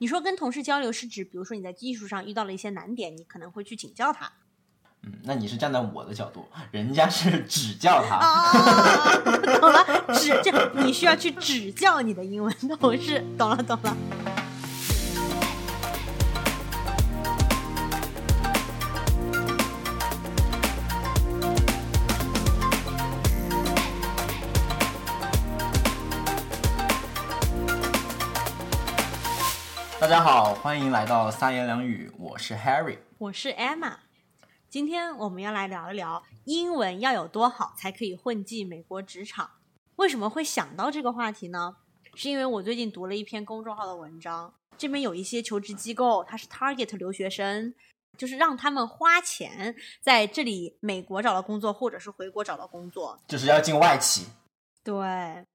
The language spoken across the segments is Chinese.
你说跟同事交流是指，比如说你在技术上遇到了一些难点，你可能会去请教他。嗯，那你是站在我的角度，人家是指教他。啊，懂了，指教你需要去指教你的英文同事，懂了懂了。家好，欢迎来到三言两语，我是 Harry。我是 Emma，今天我们要来聊一聊英文要有多好才可以混迹美国职场。为什么会想到这个话题呢？是因为我最近读了一篇公众号的文章，这边有一些求职机构，它是 target 留学生，就是让他们花钱在这里美国找到工作，或者是回国找到工作。就是要进外企，对，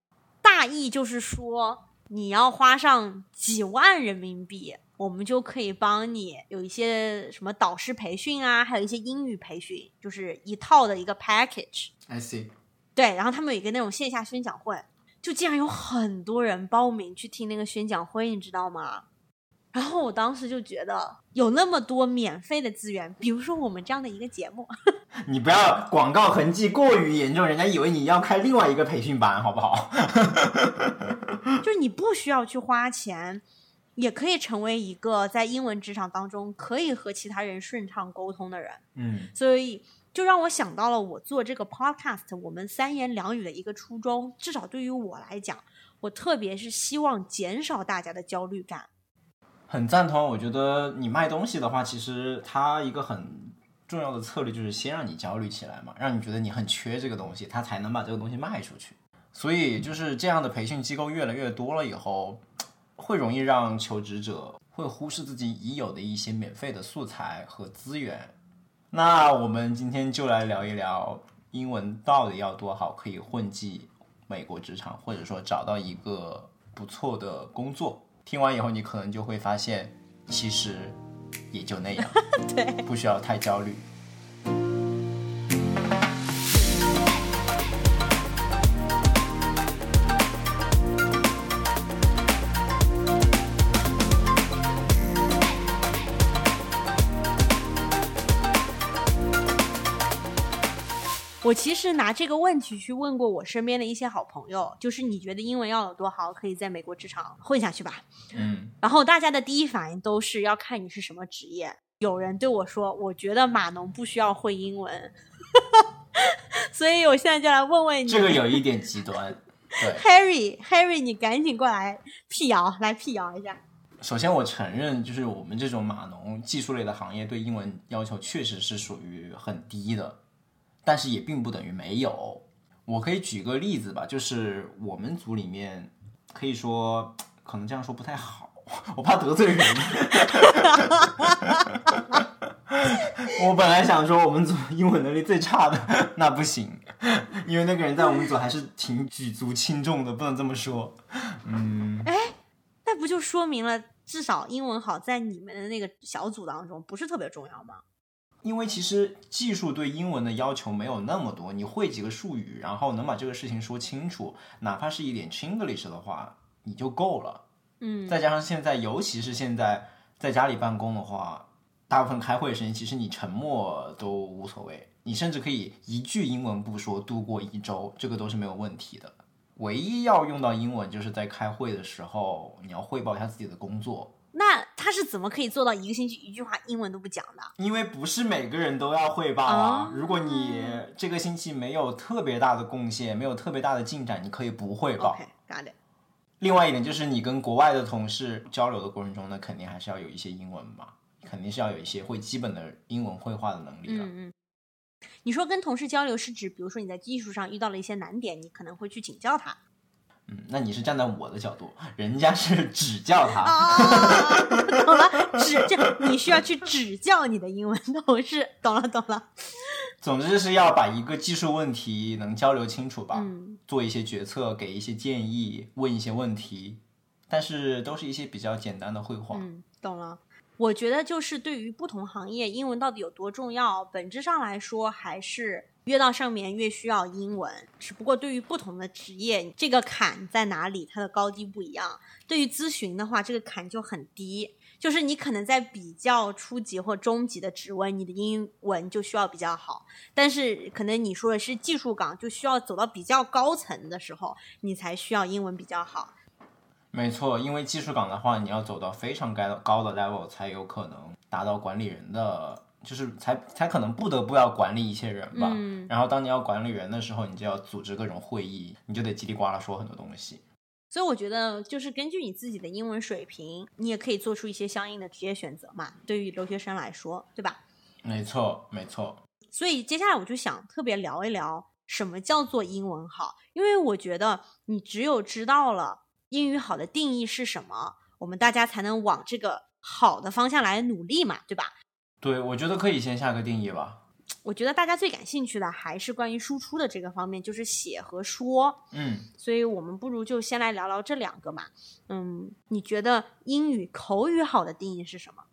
大意就是说，你要花上几万人民币，我们就可以帮你有一些什么导师培训啊，还有一些英语培训，就是一套的一个 package。I see。对，然后他们有一个那种线下宣讲会，就竟然有很多人报名去听那个宣讲会，你知道吗？然后我当时就觉得有那么多免费的资源，比如说我们这样的一个节目，你不要广告痕迹过于严重，人家以为你要开另外一个培训班，好不好？就是你不需要去花钱，也可以成为一个在英文职场当中可以和其他人顺畅沟通的人。嗯，所以就让我想到了我做这个 podcast，我们三言两语的一个初衷。至少对于我来讲，我特别是希望减少大家的焦虑感。很赞同。我觉得你卖东西的话，其实它一个很重要的策略就是先让你焦虑起来嘛，让你觉得你很缺这个东西，它才能把这个东西卖出去。所以就是这样的培训机构越来越多了以后，会容易让求职者会忽视自己已有的一些免费的素材和资源。那我们今天就来聊一聊英文到底要多好，可以混迹美国职场，或者说找到一个不错的工作。听完以后，你可能就会发现，其实也就那样，对，不需要太焦虑。我其实拿这个问题去问过我身边的一些好朋友，就是你觉得英文要有多好，可以在美国职场混下去吧？嗯，然后大家的第一反应都是要看你是什么职业。有人对我说：“我觉得码农不需要会英文。”所以我现在就来问问你，这个有一点极端。对，Harry，Harry，你赶紧过来辟谣，来辟谣一下。首先我承认，就是我们这种码农技术类的行业对英文要求确实是属于很低的，但是也并不等于没有。我可以举个例子吧，就是我们组里面可以说，可能这样说不太好，我怕得罪人。我本来想说我们组英文能力最差的，那不行，因为那个人在我们组还是挺举足轻重的，不能这么说。嗯，哎那不就说明了，至少英文好在你们的那个小组当中不是特别重要吗？因为其实技术对英文的要求没有那么多，你会几个术语，然后能把这个事情说清楚，哪怕是一点 Chinglish 的话，你就够了。嗯，再加上现在，尤其是现在在家里办公的话，大部分开会的时间，其实你沉默都无所谓，你甚至可以一句英文不说度过一周，这个都是没有问题的。唯一要用到英文，就是在开会的时候，你要汇报一下自己的工作，那他是怎么可以做到一个星期一句话英文都不讲的？因为不是每个人都要汇报啊。哦如果你这个星期没有特别大的贡献，没有特别大的进展，你可以不汇报。OK，got、it。另外一点就是，你跟国外的同事交流的过程中呢，肯定还是要有一些英文嘛，肯定是要有一些会基本的英文绘画的能力的。嗯嗯。你说跟同事交流是指，比如说你在技术上遇到了一些难点，你可能会去请教他。嗯，那你是站在我的角度，人家是指教他。啊，懂了，指教你需要去指教你的英文同事，懂了懂了。总之是要把一个技术问题能交流清楚吧，嗯做一些决策，给一些建议，问一些问题，但是都是一些比较简单的绘画。嗯，懂了。我觉得就是对于不同行业，英文到底有多重要，本质上来说还是越到上面越需要英文。只不过对于不同的职业，这个坎在哪里，它的高低不一样。对于咨询的话，这个坎就很低，就是你可能在比较初级或中级的职位，你的英文就需要比较好。但是可能你说的是技术岗，就需要走到比较高层的时候，你才需要英文比较好。没错，因为技术岗的话，你要走到非常高高的 level 才有可能达到管理人的，就是才才可能不得不要管理一些人吧。嗯然后当你要管理人的时候，你就要组织各种会议，你就得叽里呱啦说很多东西。所以我觉得，就是根据你自己的英文水平，你也可以做出一些相应的职业选择嘛。对于留学生来说，对吧？没错，没错。所以接下来我就想特别聊一聊什么叫做英文好，因为我觉得你只有知道了英语好的定义是什么，我们大家才能往这个好的方向来努力嘛，对吧？对，我觉得可以先下个定义吧。我觉得大家最感兴趣的还是关于输出的这个方面，就是写和说。嗯，所以我们不如就先来聊聊这两个嘛。嗯，你觉得英语口语好的定义是什么？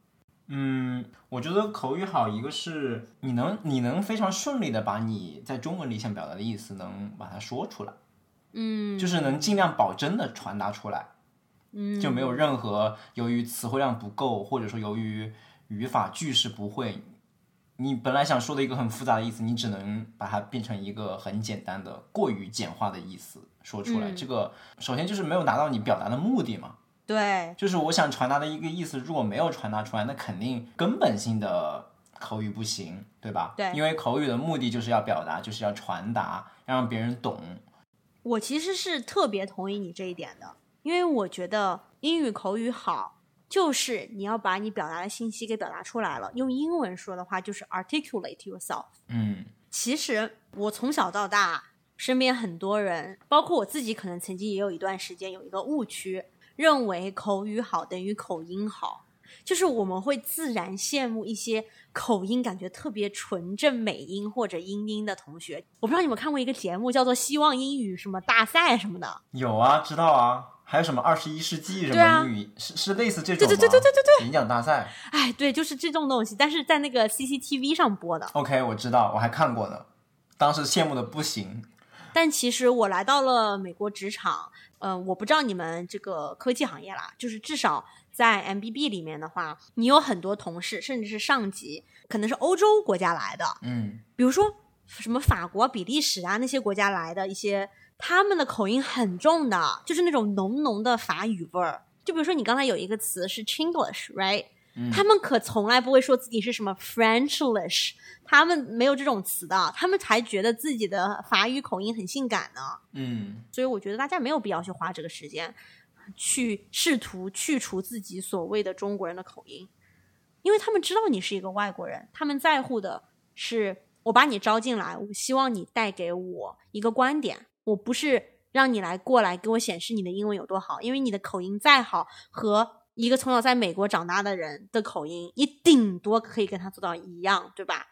嗯，我觉得口语好，一个是你能你能非常顺利的把你在中文里想表达的意思能把它说出来，嗯，就是能尽量保真的传达出来，嗯，就没有任何由于词汇量不够，或者说由于语法句式不会，你本来想说的一个很复杂的意思，你只能把它变成一个很简单的、过于简化的意思说出来。嗯这个首先就是没有达到你表达的目的嘛。对，就是我想传达的一个意思，如果没有传达出来，那肯定根本性的口语不行，对吧？对因为口语的目的就是要表达，就是要传达，让别人懂。我其实是特别同意你这一点的，因为我觉得英语口语好，就是你要把你表达的信息给表达出来了。用英文说的话，就是 articulate yourself。嗯其实我从小到大，身边很多人，包括我自己，可能曾经也有一段时间有一个误区，认为口语好等于口音好，就是我们会自然羡慕一些口音感觉特别纯正美音或者英音的同学。我不知道你们看过一个节目叫做《希望英语》什么大赛什么的，有啊，知道啊。还有什么二十一世纪什么英语，是是类似这种？对对对对对对对，演讲大赛。哎，对，就是这种东西，但是在那个 CCTV 上播的。OK，我知道，我还看过呢，当时羡慕的不行。但其实我来到了美国职场，嗯、我不知道你们这个科技行业啦，就是至少在 MBB 里面的话，你有很多同事，甚至是上级，可能是欧洲国家来的，嗯比如说什么法国、比利时啊那些国家来的一些，他们的口音很重的，就是那种浓浓的法语味儿。就比如说你刚才有一个词是 Chinglish，right？、嗯他们可从来不会说自己是什么 Frenchlish，他们没有这种词的，他们才觉得自己的法语口音很性感呢。嗯，所以我觉得大家没有必要去花这个时间去试图去除自己所谓的中国人的口音，因为他们知道你是一个外国人，他们在乎的是我把你招进来，我希望你带给我一个观点，我不是让你来过来给我显示你的英文有多好，因为你的口音再好和。一个从小在美国长大的人的口音，你顶多可以跟他做到一样，对吧？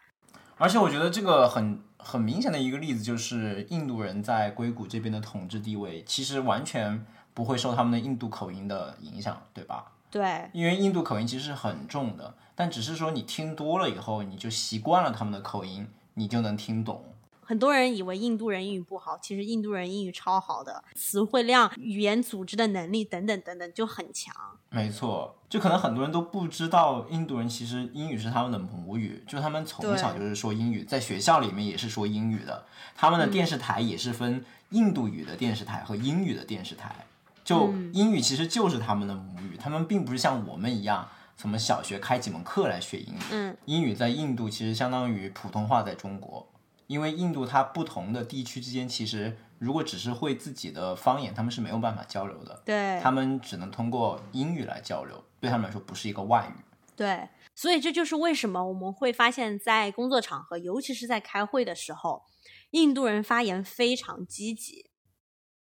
而且我觉得这个很很明显的一个例子就是印度人在硅谷这边的统治地位，其实完全不会受他们的印度口音的影响，对吧？对，因为印度口音其实是很重的，但只是说你听多了以后，你就习惯了他们的口音，你就能听懂。很多人以为印度人英语不好，其实印度人英语超好的，词汇量、语言组织的能力等等等等就很强。没错，就可能很多人都不知道，印度人其实英语是他们的母语，就他们从小就是说英语，在学校里面也是说英语的。他们的电视台也是分印度语的电视台和英语的电视台，就英语其实就是他们的母语，他们并不是像我们一样，什么小学开几门课来学英语。嗯，英语在印度其实相当于普通话在中国，因为印度它不同的地区之间，其实如果只是会自己的方言，他们是没有办法交流的。对，他们只能通过英语来交流，对他们来说不是一个外语。对，所以这就是为什么我们会发现，在工作场合，尤其是在开会的时候，印度人发言非常积极。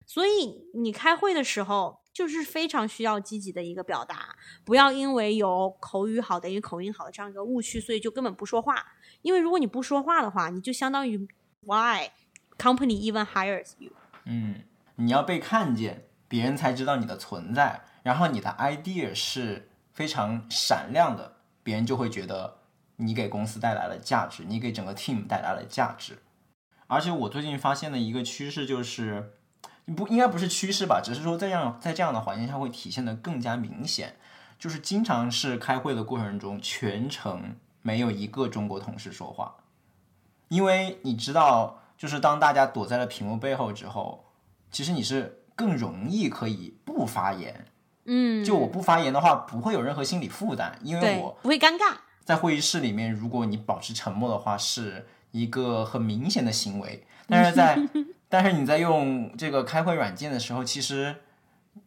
所以你开会的时候，就是非常需要积极的一个表达，不要因为有口语好等于口音好的这样一个误区，所以就根本不说话。因为如果你不说话的话，你就相当于 why company even hires you。嗯，你要被看见，别人才知道你的存在，然后你的 idea 是非常闪亮的，别人就会觉得你给公司带来了价值，你给整个 team 带来了价值。而且我最近发现的一个趋势就是，不应该不是趋势吧，只是说在这样在这样的环境下会体现的更加明显，就是经常是开会的过程中，全程没有一个中国同事说话，因为你知道，就是当大家躲在了屏幕背后之后，其实你是更容易可以不发言。嗯，就我不发言的话，不会有任何心理负担，因为我不会尴尬。在会议室里面，如果你保持沉默的话，是一个很明显的行为。但是在但是你在用这个开会软件的时候，其实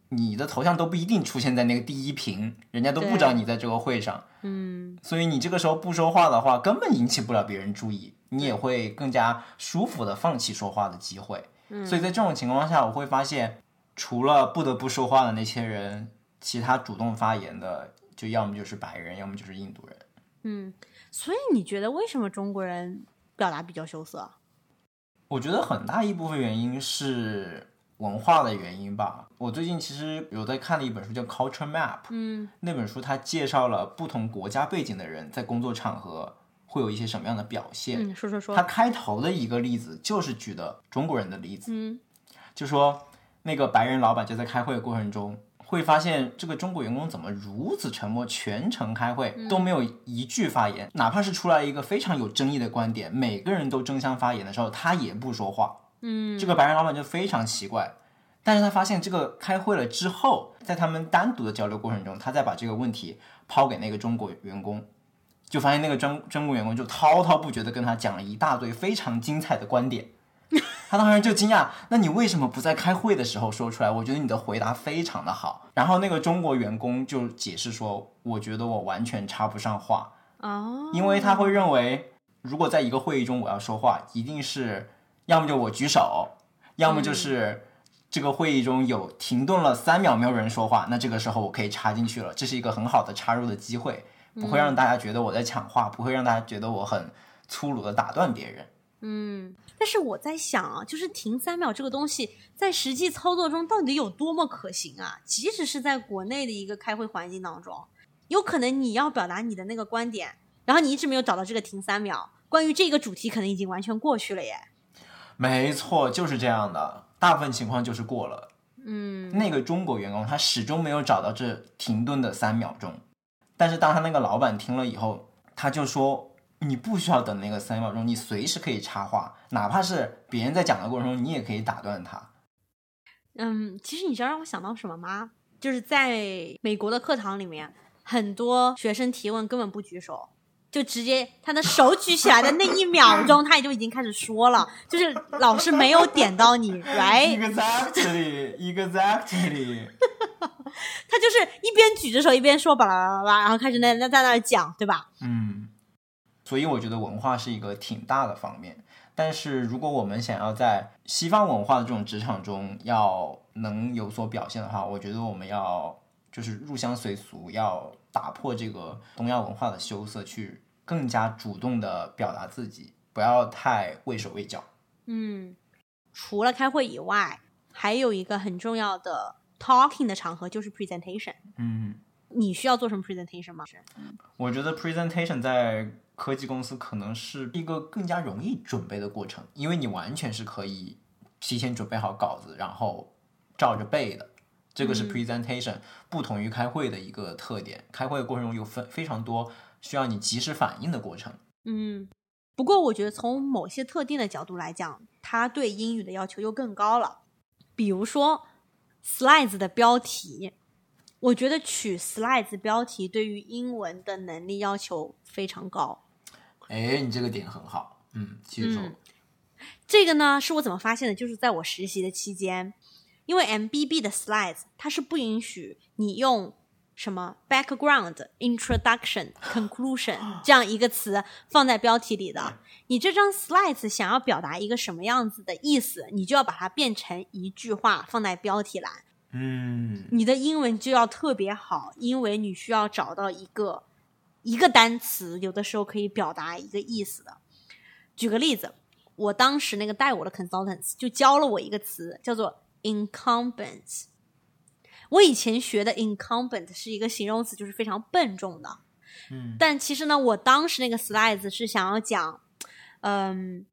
你的头像都不一定出现在那个第一屏，人家都不知道你在这个会上。嗯，所以你这个时候不说话的话，根本引起不了别人注意，你也会更加舒服的放弃说话的机会。所以在这种情况下，我会发现，除了不得不说话的那些人，其他主动发言的，就要么就是白人，要么就是印度人。嗯所以你觉得为什么中国人表达比较羞涩？我觉得很大一部分原因是文化的原因吧。我最近其实有在看的一本书叫《Culture Map》，嗯那本书它介绍了不同国家背景的人在工作场合会有一些什么样的表现。嗯，说说说它。开头的一个例子就是举的中国人的例子，嗯就说那个白人老板就在开会的过程中。会发现这个中国员工怎么如此沉默，全程开会都没有一句发言，哪怕是出来一个非常有争议的观点，每个人都争相发言的时候，他也不说话。嗯这个白人老板就非常奇怪，但是他发现这个开会了之后，在他们单独的交流过程中，他再把这个问题抛给那个中国员工，就发现那个中中国员工就滔滔不绝的跟他讲了一大堆非常精彩的观点。他当时就惊讶，那你为什么不在开会的时候说出来？我觉得你的回答非常的好。然后那个中国员工就解释说，我觉得我完全插不上话，哦，因为他会认为，如果在一个会议中我要说话，一定是要么就我举手，要么就是这个会议中有停顿了三秒没有人说话，那这个时候我可以插进去了，这是一个很好的插入的机会，不会让大家觉得我在抢话，不会让大家觉得我很粗鲁的打断别人。嗯，但是我在想啊，就是停三秒这个东西，在实际操作中到底有多么可行啊？即使是在国内的一个开会环境当中，有可能你要表达你的那个观点，然后你一直没有找到这个停三秒，关于这个主题可能已经完全过去了耶。没错，就是这样的，大部分情况就是过了。嗯那个中国员工他始终没有找到这停顿的三秒钟，但是当他那个老板听了以后，他就说：“你不需要等那个三秒钟，你随时可以插话，哪怕是别人在讲的过程中，你也可以打断他。嗯，其实你知道让我想到什么吗？就是在美国的课堂里面，很多学生提问根本不举手，就直接他的手举起来的那一秒钟，他也就已经开始说了，就是老师没有点到你，right？Exactly, exactly。他就是一边举着手一边说巴拉巴拉巴拉，然后开始那那在那儿讲，对吧？嗯，所以我觉得文化是一个挺大的方面。但是如果我们想要在西方文化的这种职场中要能有所表现的话，我觉得我们要就是入乡随俗，要打破这个东亚文化的羞涩，去更加主动的表达自己，不要太畏手畏脚。嗯，除了开会以外，还有一个很重要的 talking 的场合就是 presentation。嗯，你需要做什么 presentation 吗？我觉得 presentation 在科技公司可能是一个更加容易准备的过程，因为你完全是可以提前准备好稿子，然后照着背的。这个是 presentation，、不同于开会的一个特点。开会的过程中有非非常多需要你及时反应的过程。嗯，不过我觉得从某些特定的角度来讲，它对英语的要求又更高了。比如说 slides 的标题，我觉得取 slides 标题对于英文的能力要求非常高。哎，你这个点很好，嗯，继续说。嗯这个呢，是我怎么发现的？就是在我实习的期间，因为 MBB 的 slides 它是不允许你用什么 background、introduction、conclusion 这样一个词放在标题里的。你这张 slides 想要表达一个什么样子的意思，你就要把它变成一句话放在标题栏。嗯你的英文就要特别好，因为你需要找到一个一个单词，有的时候可以表达一个意思的。举个例子，我当时那个带我的 consultants 就教了我一个词，叫做 incumbents。我以前学的 incumbent 是一个形容词，就是非常笨重的。嗯但其实呢，我当时那个 slides 是想要讲，嗯，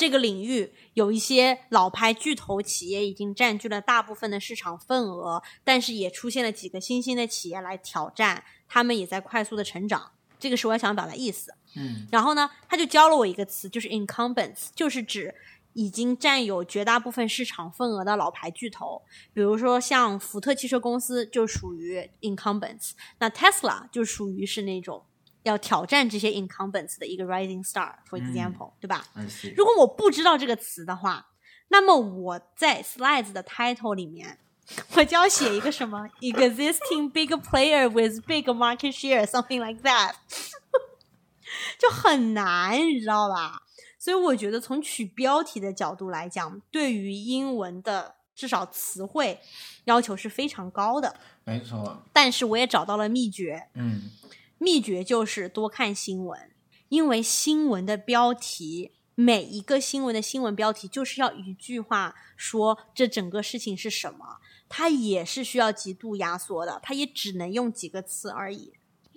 这个领域有一些老牌巨头企业已经占据了大部分的市场份额，但是也出现了几个新兴的企业来挑战，他们也在快速的成长。这个是我想表达意思。嗯然后呢，他就教了我一个词，就是 incumbents，就是指已经占有绝大部分市场份额的老牌巨头。比如说像福特汽车公司就属于 incumbents，那 Tesla 就属于是那种要挑战这些 incumbents 的一个 rising star，for 嗯 example，、对吧如果我不知道这个词的话，那么我在 slides 的 title 里面，我就要写一个什么 existing big player with big market share，something like that，就很难，你知道吧？所以我觉得从取标题的角度来讲，对于英文的至少词汇要求是非常高的。没错，但是我也找到了秘诀，嗯秘诀就是多看新闻，因为新闻的标题，每一个新闻的新闻标题就是要一句话说这整个事情是什么，它也是需要极度压缩的，它也只能用几个词而已。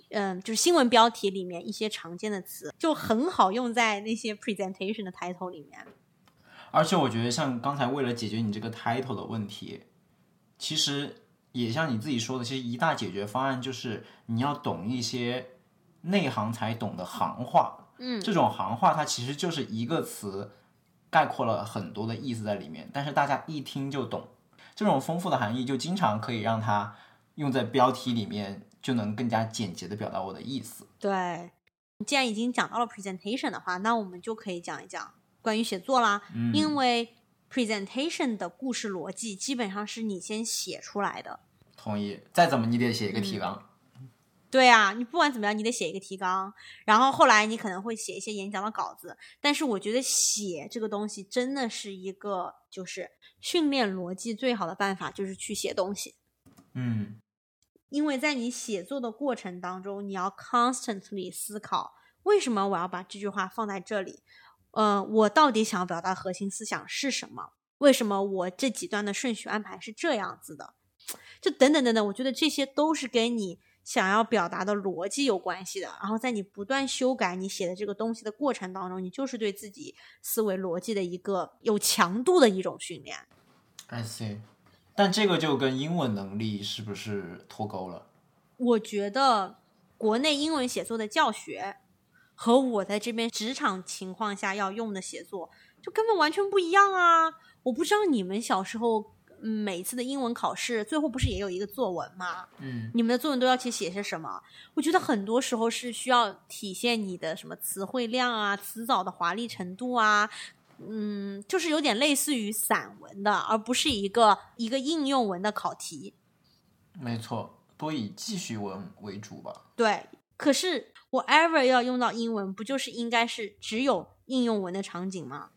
嗯，就是新闻标题里面一些常见的词，就很好用在那些 presentation 的 title 里面。而且我觉得，像刚才为了解决你这个 title 的问题，其实也像你自己说的，其实一大解决方案就是你要懂一些内行才懂的行话。嗯，这种行话它其实就是一个词概括了很多的意思在里面，但是大家一听就懂。这种丰富的含义就经常可以让它用在标题里面，就能更加简洁的表达我的意思。对，既然已经讲到了 presentation 的话，那我们就可以讲一讲关于写作啦。嗯因为 presentation 的故事逻辑基本上是你先写出来的。同意。再怎么你得写一个嗯提纲。对啊，你不管怎么样，你得写一个提纲，然后后来你可能会写一些演讲的稿子。但是我觉得写这个东西真的是一个，就是训练逻辑最好的办法，就是去写东西。嗯因为在你写作的过程当中，你要 constantly 思考，为什么我要把这句话放在这里？呃，我到底想要表达核心思想是什么？为什么我这几段的顺序安排是这样子的？就等等等等，我觉得这些都是跟你想要表达的逻辑有关系的。然后在你不断修改你写的这个东西的过程当中，你就是对自己思维逻辑的一个有强度的一种训练。，I see。但这个就跟英文能力是不是脱钩了？我觉得国内英文写作的教学和我在这边职场情况下要用的写作就根本完全不一样啊！我不知道你们小时候嗯每次的英文考试最后不是也有一个作文吗？嗯你们的作文都要去写些什么？我觉得很多时候是需要体现你的什么词汇量啊、词藻的华丽程度啊，嗯，就是有点类似于散文的，而不是一个一个应用文的考题。没错，多以记叙文为主吧。对，可是我 ever 要用到英文，不就是应该是只有应用文的场景吗？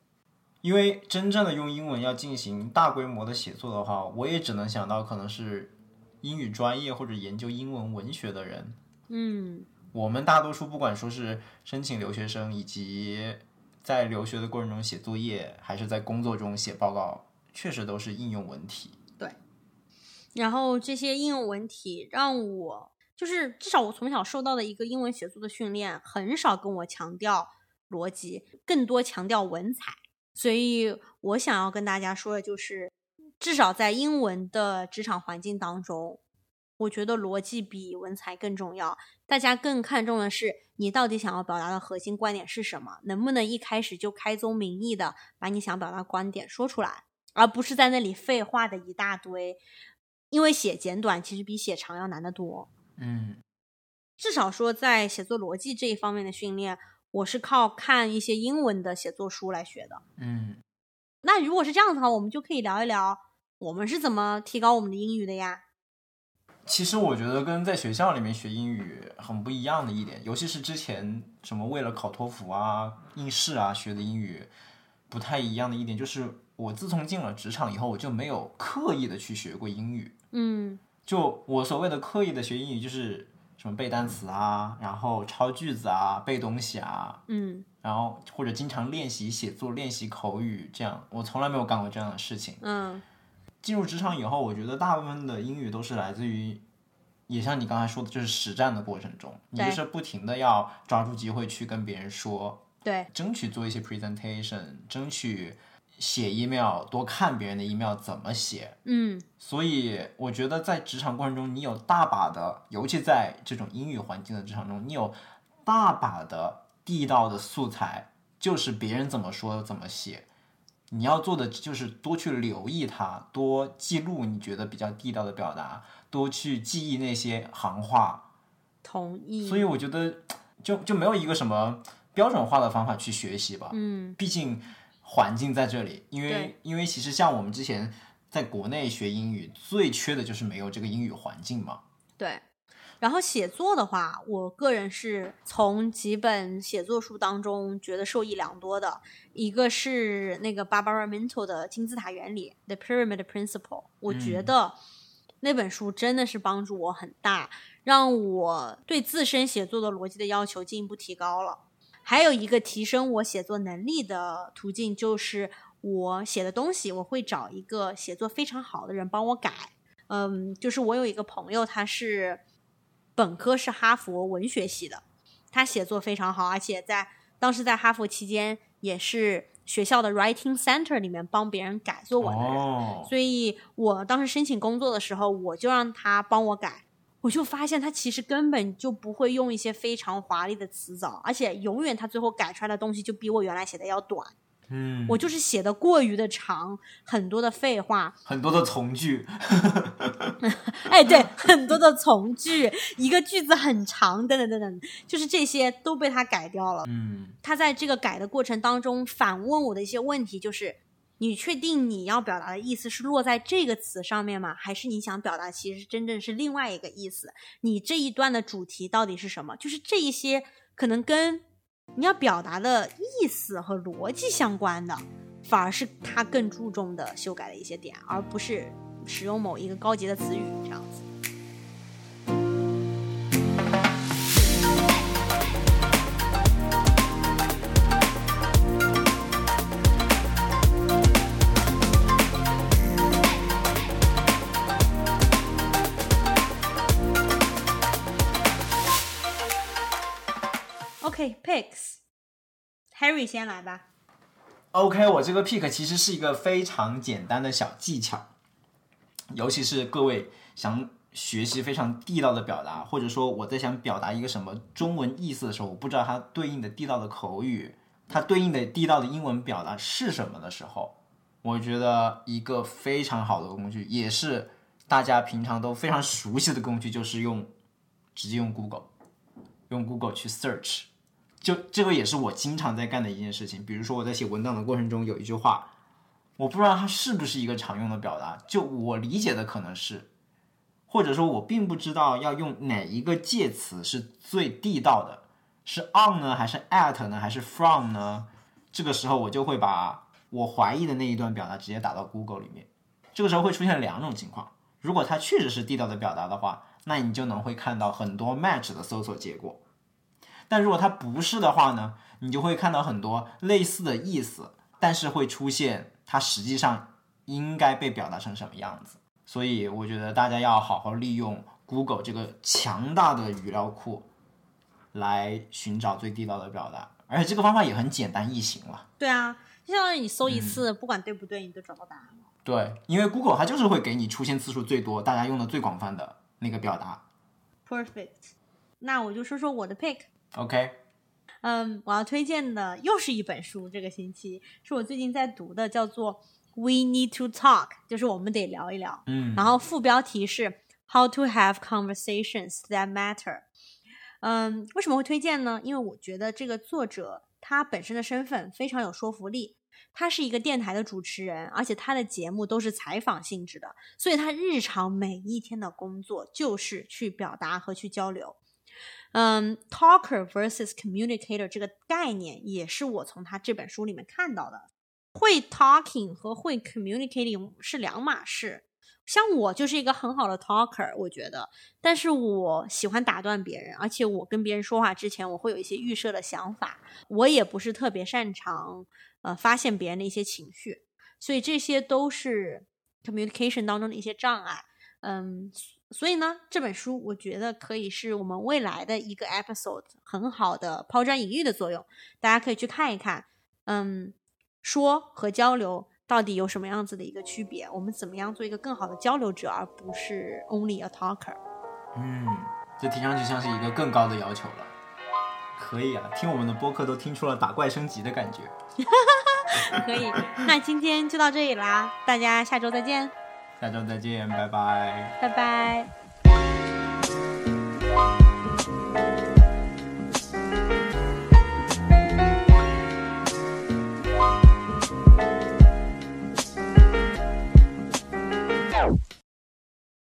因为真正的用英文要进行大规模的写作的话，我也只能想到可能是英语专业或者研究英文文学的人。嗯，我们大多数不管说是申请留学生，以及在留学的过程中写作业，还是在工作中写报告，确实都是应用文体。对然后这些应用文体让我就是至少我从小受到的一个英文写作的训练，很少跟我强调逻辑，更多强调文采。所以我想要跟大家说的就是，至少在英文的职场环境当中，我觉得逻辑比文采更重要。大家更看重的是你到底想要表达的核心观点是什么，能不能一开始就开宗明义的把你想表达观点说出来，而不是在那里废话的一大堆。因为写简短其实比写长要难得多。嗯至少说在写作逻辑这一方面的训练，我是靠看一些英文的写作书来学的。嗯，那如果是这样的话，我们就可以聊一聊我们是怎么提高我们的英语的呀？其实我觉得跟在学校里面学英语很不一样的一点，尤其是之前什么为了考托福啊、应试啊学的英语，不太一样的一点就是，我自从进了职场以后，我就没有刻意的去学过英语。嗯就我所谓的刻意的学英语，就是什么背单词啊，然后抄句子啊，背东西啊，嗯。然后或者经常练习写作、练习口语，这样我从来没有干过这样的事情。嗯。进入职场以后，我觉得大部分的英语都是来自于，也像你刚才说的，就是实战的过程中，你就是不停的要抓住机会去跟别人说，对，争取做一些 presentation，争取写 email，多看别人的 email 怎么写。嗯，所以我觉得在职场过程中，你有大把的，尤其在这种英语环境的职场中，你有大把的地道的素材，就是别人怎么说怎么写。你要做的就是多去留意它，多记录你觉得比较地道的表达，多去记忆那些行话。同意。所以我觉得就就没有一个什么标准化的方法去学习吧。嗯，毕竟环境在这里，因为因为其实像我们之前在国内学英语，最缺的就是没有这个英语环境嘛。对。然后写作的话，我个人是从几本写作书当中觉得受益良多的。一个是那个 Barbara Minto 的金字塔原理 （The Pyramid Principle），我觉得那本书真的是帮助我很大，让我对自身写作的逻辑的要求进一步提高了。还有一个提升我写作能力的途径，就是我写的东西，我会找一个写作非常好的人帮我改。嗯，就是我有一个朋友，他是本科是哈佛文学系的，他写作非常好，而且在当时在哈佛期间也是学校的 writing center 里面帮别人改作文的人。哦，所以我当时申请工作的时候，我就让他帮我改，我就发现他其实根本就不会用一些非常华丽的词藻，而且永远他最后改出来的东西就比我原来写的要短。嗯，我就是写的过于的长，很多的废话，很多的从句，哎，对，很多的从句，一个句子很长，等等等等，就是这些都被他改掉了。嗯他在这个改的过程当中反问我的一些问题，就是你确定你要表达的意思是落在这个词上面吗？还是你想表达其实真正是另外一个意思？你这一段的主题到底是什么？就是这一些可能跟你要表达的意思和逻辑相关的，反而是他更注重的修改的一些点，而不是使用某一个高级的词语这样子。OK，picks，Harry、先来吧。OK，我这个 pick 其实是一个非常简单的小技巧，尤其是各位想学习非常地道的表达，或者说我在想表达一个什么中文意思的时候，我不知道它对应的地道的口语，它对应的地道的英文表达是什么的时候，我觉得一个非常好的工具，也是大家平常都非常熟悉的工具，就是用直接用 Google，用 Google 去 search。就这个也是我经常在干的一件事情。比如说我在写文档的过程中，有一句话，我不知道它是不是一个常用的表达，就我理解的可能是，或者说我并不知道要用哪一个介词是最地道的，是 on 呢，还是 at 呢，还是 from 呢？这个时候我就会把我怀疑的那一段表达直接打到 Google 里面。这个时候会出现两种情况，如果它确实是地道的表达的话，那你就能会看到很多 match 的搜索结果。但如果它不是的话呢，你就会看到很多类似的意思，但是会出现它实际上应该被表达成什么样子。所以我觉得大家要好好利用 Google 这个强大的语料库来寻找最地道的表达，而且这个方法也很简单易行了。对啊，就相当于你搜一次，不管对不对，你都找到答案了。对，因为 Google 它就是会给你出现次数最多、大家用的最广泛的那个表达。Perfect。那我就说说我的 pick。OK，嗯，我要推荐的又是一本书，这个星期是我最近在读的，叫做《We Need to Talk》，就是我们得聊一聊。嗯，然后副标题是 How to Have Conversations That Matter。嗯，为什么会推荐呢？因为我觉得这个作者他本身的身份非常有说服力。他是一个电台的主持人，而且他的节目都是采访性质的，所以他日常每一天的工作就是去表达和去交流。嗯，talker versus communicator 这个概念也是我从他这本书里面看到的。会 talking 和会 communicating 是两码事。像我就是一个很好的 talker，我觉得，但是我喜欢打断别人，而且我跟别人说话之前，我会有一些预设的想法，我也不是特别擅长呃发现别人的一些情绪，所以这些都是 communication 当中的一些障碍。嗯，所以呢，这本书我觉得可以是我们未来的一个 episode 很好的抛砖引玉的作用，大家可以去看一看。嗯，说和交流到底有什么样子的一个区别？我们怎么样做一个更好的交流者，而不是 only a talker？嗯，这听上去像是一个更高的要求了。可以啊，听我们的播客都听出了打怪升级的感觉。可以，那今天就到这里啦，大家下周再见。下周再见，拜拜。拜拜。